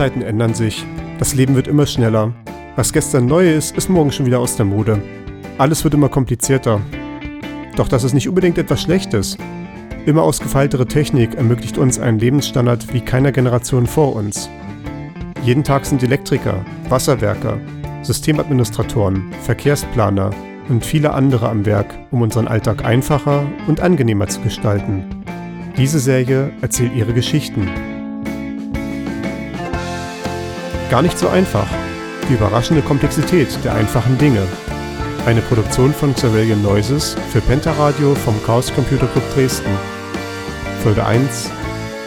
Zeiten ändern sich. Das Leben wird immer schneller. Was gestern neu ist, ist morgen schon wieder aus der Mode. Alles wird immer komplizierter. Doch das ist nicht unbedingt etwas Schlechtes. Immer ausgefeiltere Technik ermöglicht uns einen Lebensstandard wie keiner Generation vor uns. Jeden Tag sind Elektriker, Wasserwerker, Systemadministratoren, Verkehrsplaner und viele andere am Werk, um unseren Alltag einfacher und angenehmer zu gestalten. Diese Serie erzählt ihre Geschichten. Gar nicht so einfach. Die überraschende Komplexität der einfachen Dinge. Eine Produktion von Cerulean Noises für Pentaradio vom Chaos Computer Club Dresden. Folge 1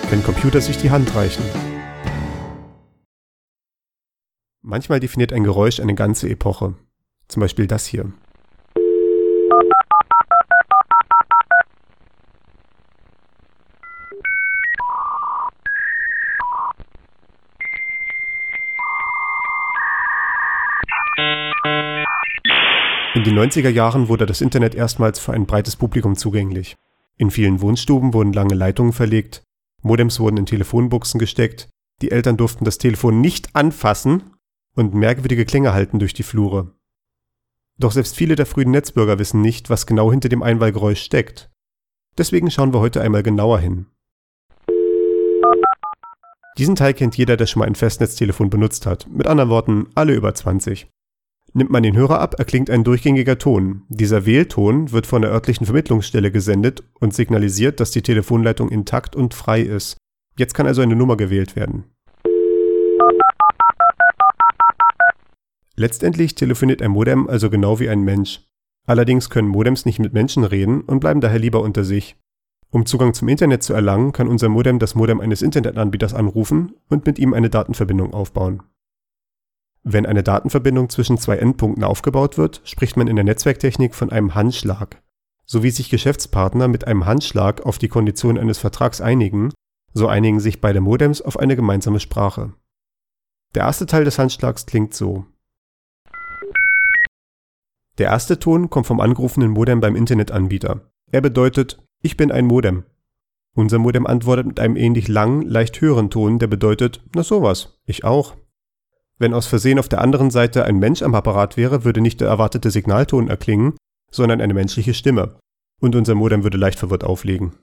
Wenn Computer sich die Hand reichen. Manchmal definiert ein Geräusch eine ganze Epoche. Zum Beispiel das hier. In den 90er Jahren wurde das Internet erstmals für ein breites Publikum zugänglich. In vielen Wohnstuben wurden lange Leitungen verlegt, Modems wurden in Telefonbuchsen gesteckt, die Eltern durften das Telefon nicht anfassen und merkwürdige Klänge halten durch die Flure. Doch selbst viele der frühen Netzbürger wissen nicht, was genau hinter dem Einwahlgeräusch steckt. Deswegen schauen wir heute einmal genauer hin. Diesen Teil kennt jeder, der schon mal ein Festnetztelefon benutzt hat. Mit anderen Worten, alle über 20. Nimmt man den Hörer ab, erklingt ein durchgängiger Ton. Dieser Wählton wird von der örtlichen Vermittlungsstelle gesendet und signalisiert, dass die Telefonleitung intakt und frei ist. Jetzt kann also eine Nummer gewählt werden. Letztendlich telefoniert ein Modem also genau wie ein Mensch. Allerdings können Modems nicht mit Menschen reden und bleiben daher lieber unter sich. Um Zugang zum Internet zu erlangen, kann unser Modem das Modem eines Internetanbieters anrufen und mit ihm eine Datenverbindung aufbauen. Wenn eine Datenverbindung zwischen zwei Endpunkten aufgebaut wird, spricht man in der Netzwerktechnik von einem Handschlag. So wie sich Geschäftspartner mit einem Handschlag auf die Konditionen eines Vertrags einigen, so einigen sich beide Modems auf eine gemeinsame Sprache. Der erste Teil des Handschlags klingt so. Der erste Ton kommt vom angerufenen Modem beim Internetanbieter. Er bedeutet, ich bin ein Modem. Unser Modem antwortet mit einem ähnlich langen, leicht höheren Ton, der bedeutet, na sowas, ich auch. Wenn aus Versehen auf der anderen Seite ein Mensch am Apparat wäre, würde nicht der erwartete Signalton erklingen, sondern eine menschliche Stimme. Und unser Modem würde leicht verwirrt auflegen.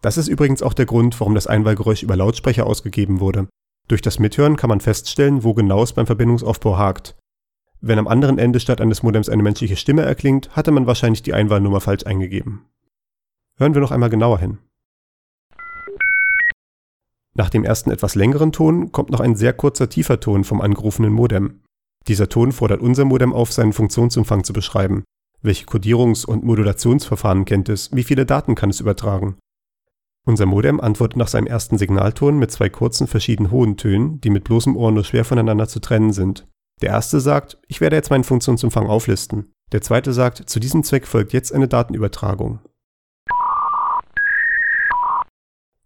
Das ist übrigens auch der Grund, warum das Einwahlgeräusch über Lautsprecher ausgegeben wurde. Durch das Mithören kann man feststellen, wo genau es beim Verbindungsaufbau hakt. Wenn am anderen Ende statt eines Modems eine menschliche Stimme erklingt, hatte man wahrscheinlich die Einwahlnummer falsch eingegeben. Hören wir noch einmal genauer hin. Nach dem ersten etwas längeren Ton kommt noch ein sehr kurzer tiefer Ton vom angerufenen Modem. Dieser Ton fordert unser Modem auf, seinen Funktionsumfang zu beschreiben. Welche Kodierungs- und Modulationsverfahren kennt es? Wie viele Daten kann es übertragen? Unser Modem antwortet nach seinem ersten Signalton mit zwei kurzen verschieden hohen Tönen, die mit bloßem Ohr nur schwer voneinander zu trennen sind. Der erste sagt, ich werde jetzt meinen Funktionsumfang auflisten. Der zweite sagt, zu diesem Zweck folgt jetzt eine Datenübertragung.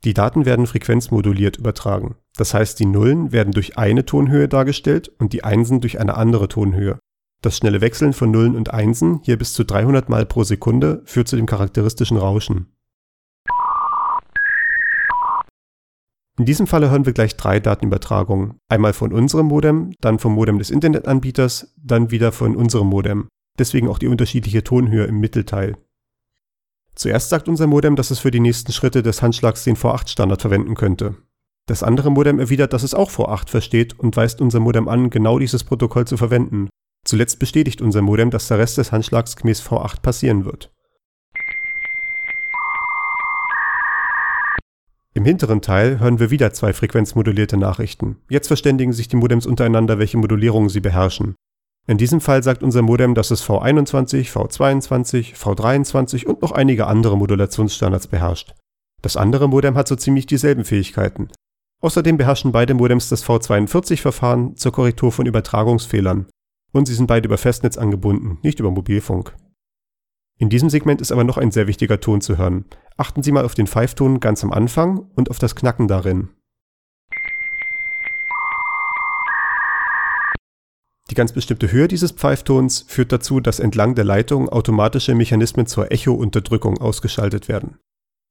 Die Daten werden frequenzmoduliert übertragen. Das heißt, die Nullen werden durch eine Tonhöhe dargestellt und die Einsen durch eine andere Tonhöhe. Das schnelle Wechseln von Nullen und Einsen, hier bis zu 300 Mal pro Sekunde, führt zu dem charakteristischen Rauschen. In diesem Falle hören wir gleich drei Datenübertragungen. Einmal von unserem Modem, dann vom Modem des Internetanbieters, dann wieder von unserem Modem. Deswegen auch die unterschiedliche Tonhöhe im Mittelteil. Zuerst sagt unser Modem, dass es für die nächsten Schritte des Handschlags den V8-Standard verwenden könnte. Das andere Modem erwidert, dass es auch V8 versteht und weist unser Modem an, genau dieses Protokoll zu verwenden. Zuletzt bestätigt unser Modem, dass der Rest des Handschlags gemäß V8 passieren wird. Im hinteren Teil hören wir wieder zwei frequenzmodulierte Nachrichten. Jetzt verständigen sich die Modems untereinander, welche Modulierungen sie beherrschen. In diesem Fall sagt unser Modem, dass es V21, V22, V23 und noch einige andere Modulationsstandards beherrscht. Das andere Modem hat so ziemlich dieselben Fähigkeiten. Außerdem beherrschen beide Modems das V42-Verfahren zur Korrektur von Übertragungsfehlern. Und sie sind beide über Festnetz angebunden, nicht über Mobilfunk. In diesem Segment ist aber noch ein sehr wichtiger Ton zu hören. Achten Sie mal auf den Pfeifton ganz am Anfang und auf das Knacken darin. Die ganz bestimmte Höhe dieses Pfeiftons führt dazu, dass entlang der Leitung automatische Mechanismen zur Echo-Unterdrückung ausgeschaltet werden.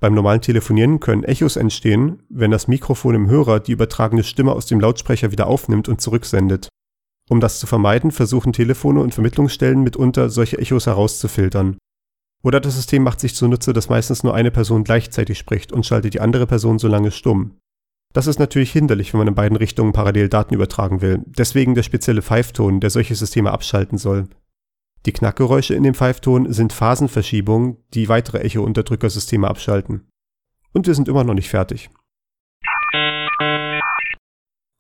Beim normalen Telefonieren können Echos entstehen, wenn das Mikrofon im Hörer die übertragene Stimme aus dem Lautsprecher wieder aufnimmt und zurücksendet. Um das zu vermeiden, versuchen Telefone und Vermittlungsstellen mitunter, solche Echos herauszufiltern. Oder das System macht sich zunutze, dass meistens nur eine Person gleichzeitig spricht und schaltet die andere Person so lange stumm. Das ist natürlich hinderlich, wenn man in beiden Richtungen parallel Daten übertragen will, deswegen der spezielle Pfeifton, der solche Systeme abschalten soll. Die Knackgeräusche in dem Pfeifton sind Phasenverschiebungen, die weitere Echo-Unterdrückersysteme abschalten. Und wir sind immer noch nicht fertig.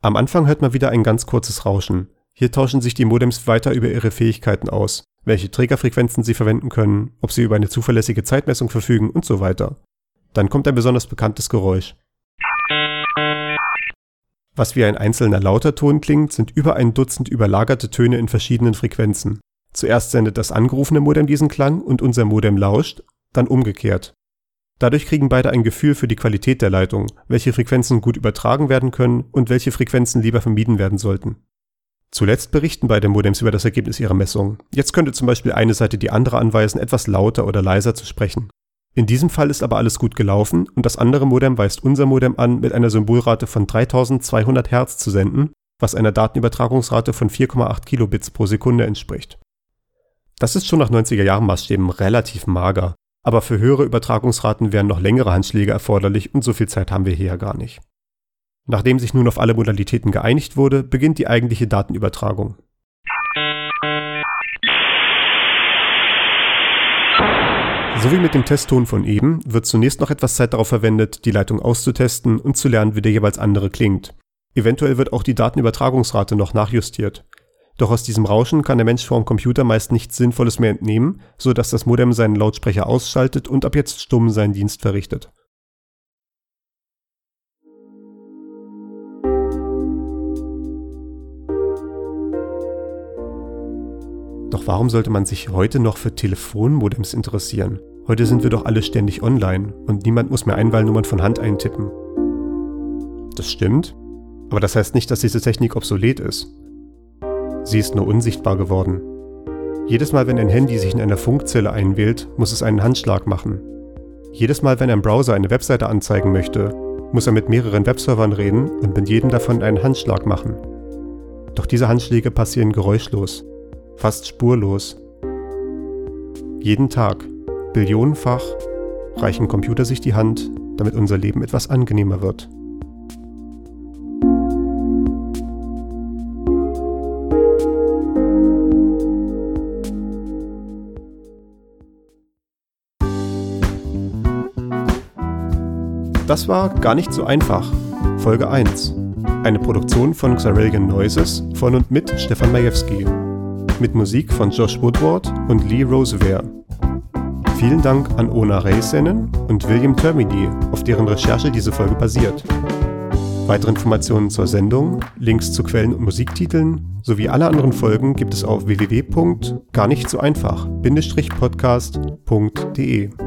Am Anfang hört man wieder ein ganz kurzes Rauschen. Hier tauschen sich die Modems weiter über ihre Fähigkeiten aus, welche Trägerfrequenzen sie verwenden können, ob sie über eine zuverlässige Zeitmessung verfügen und so weiter. Dann kommt ein besonders bekanntes Geräusch. Was wie ein einzelner lauter Ton klingt, sind über ein Dutzend überlagerte Töne in verschiedenen Frequenzen. Zuerst sendet das angerufene Modem diesen Klang und unser Modem lauscht, dann umgekehrt. Dadurch kriegen beide ein Gefühl für die Qualität der Leitung, welche Frequenzen gut übertragen werden können und welche Frequenzen lieber vermieden werden sollten. Zuletzt berichten beide Modems über das Ergebnis ihrer Messung. Jetzt könnte zum Beispiel eine Seite die andere anweisen, etwas lauter oder leiser zu sprechen. In diesem Fall ist aber alles gut gelaufen und das andere Modem weist unser Modem an, mit einer Symbolrate von 3200 Hertz zu senden, was einer Datenübertragungsrate von 4,8 Kilobits pro Sekunde entspricht. Das ist schon nach 90er Jahren Maßstäben relativ mager, aber für höhere Übertragungsraten wären noch längere Handschläge erforderlich und so viel Zeit haben wir hier ja gar nicht. Nachdem sich nun auf alle Modalitäten geeinigt wurde, beginnt die eigentliche Datenübertragung. So wie mit dem Testton von eben wird zunächst noch etwas Zeit darauf verwendet, die Leitung auszutesten und zu lernen, wie der jeweils andere klingt. Eventuell wird auch die Datenübertragungsrate noch nachjustiert. Doch aus diesem Rauschen kann der Mensch vor dem Computer meist nichts Sinnvolles mehr entnehmen, so dass das Modem seinen Lautsprecher ausschaltet und ab jetzt stumm seinen Dienst verrichtet. Doch warum sollte man sich heute noch für Telefonmodems interessieren? Heute sind wir doch alle ständig online und niemand muss mehr Einwahlnummern von Hand eintippen. Das stimmt, aber das heißt nicht, dass diese Technik obsolet ist. Sie ist nur unsichtbar geworden. Jedes Mal, wenn ein Handy sich in einer Funkzelle einwählt, muss es einen Handschlag machen. Jedes Mal, wenn ein Browser eine Webseite anzeigen möchte, muss er mit mehreren Webservern reden und mit jedem davon einen Handschlag machen. Doch diese Handschläge passieren geräuschlos fast spurlos. Jeden Tag, billionenfach, reichen Computer sich die Hand, damit unser Leben etwas angenehmer wird. Das war gar nicht so einfach. Folge 1. Eine Produktion von Xarellian Noises von und mit Stefan Majewski mit Musik von Josh Woodward und Lee Rosevear. Vielen Dank an Ona Reisenen und William Termini, auf deren Recherche diese Folge basiert. Weitere Informationen zur Sendung, Links zu Quellen und Musiktiteln sowie alle anderen Folgen gibt es auf www.garnichtsoeinfach-podcast.de.